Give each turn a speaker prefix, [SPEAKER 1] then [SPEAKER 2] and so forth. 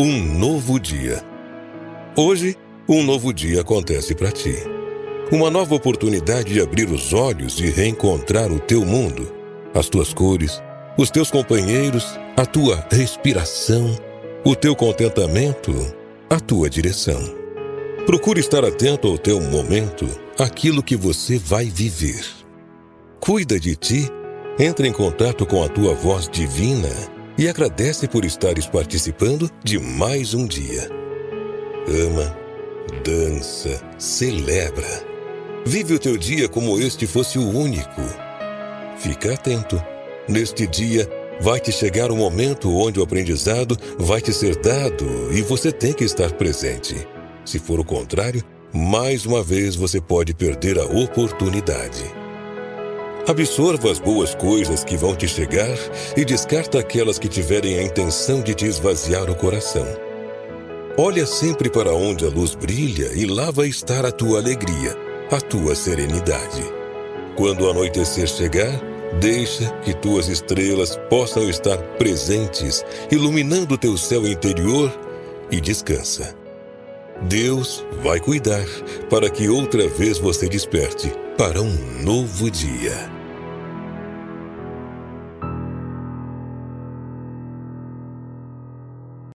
[SPEAKER 1] um novo dia. Hoje, um novo dia acontece para ti. Uma nova oportunidade de abrir os olhos e reencontrar o teu mundo, as tuas cores, os teus companheiros, a tua respiração, o teu contentamento, a tua direção. Procure estar atento ao teu momento, aquilo que você vai viver. Cuida de ti, entra em contato com a tua voz divina e agradece por estares participando de mais um dia. Ama, dança, celebra. Vive o teu dia como este fosse o único. Fica atento. Neste dia, vai te chegar um momento onde o aprendizado vai te ser dado e você tem que estar presente. Se for o contrário, mais uma vez você pode perder a oportunidade. Absorva as boas coisas que vão te chegar e descarta aquelas que tiverem a intenção de te esvaziar o coração. Olha sempre para onde a luz brilha e lá vai estar a tua alegria, a tua serenidade. Quando o anoitecer chegar, deixa que tuas estrelas possam estar presentes, iluminando teu céu interior e descansa. Deus vai cuidar para que outra vez você desperte para um novo dia.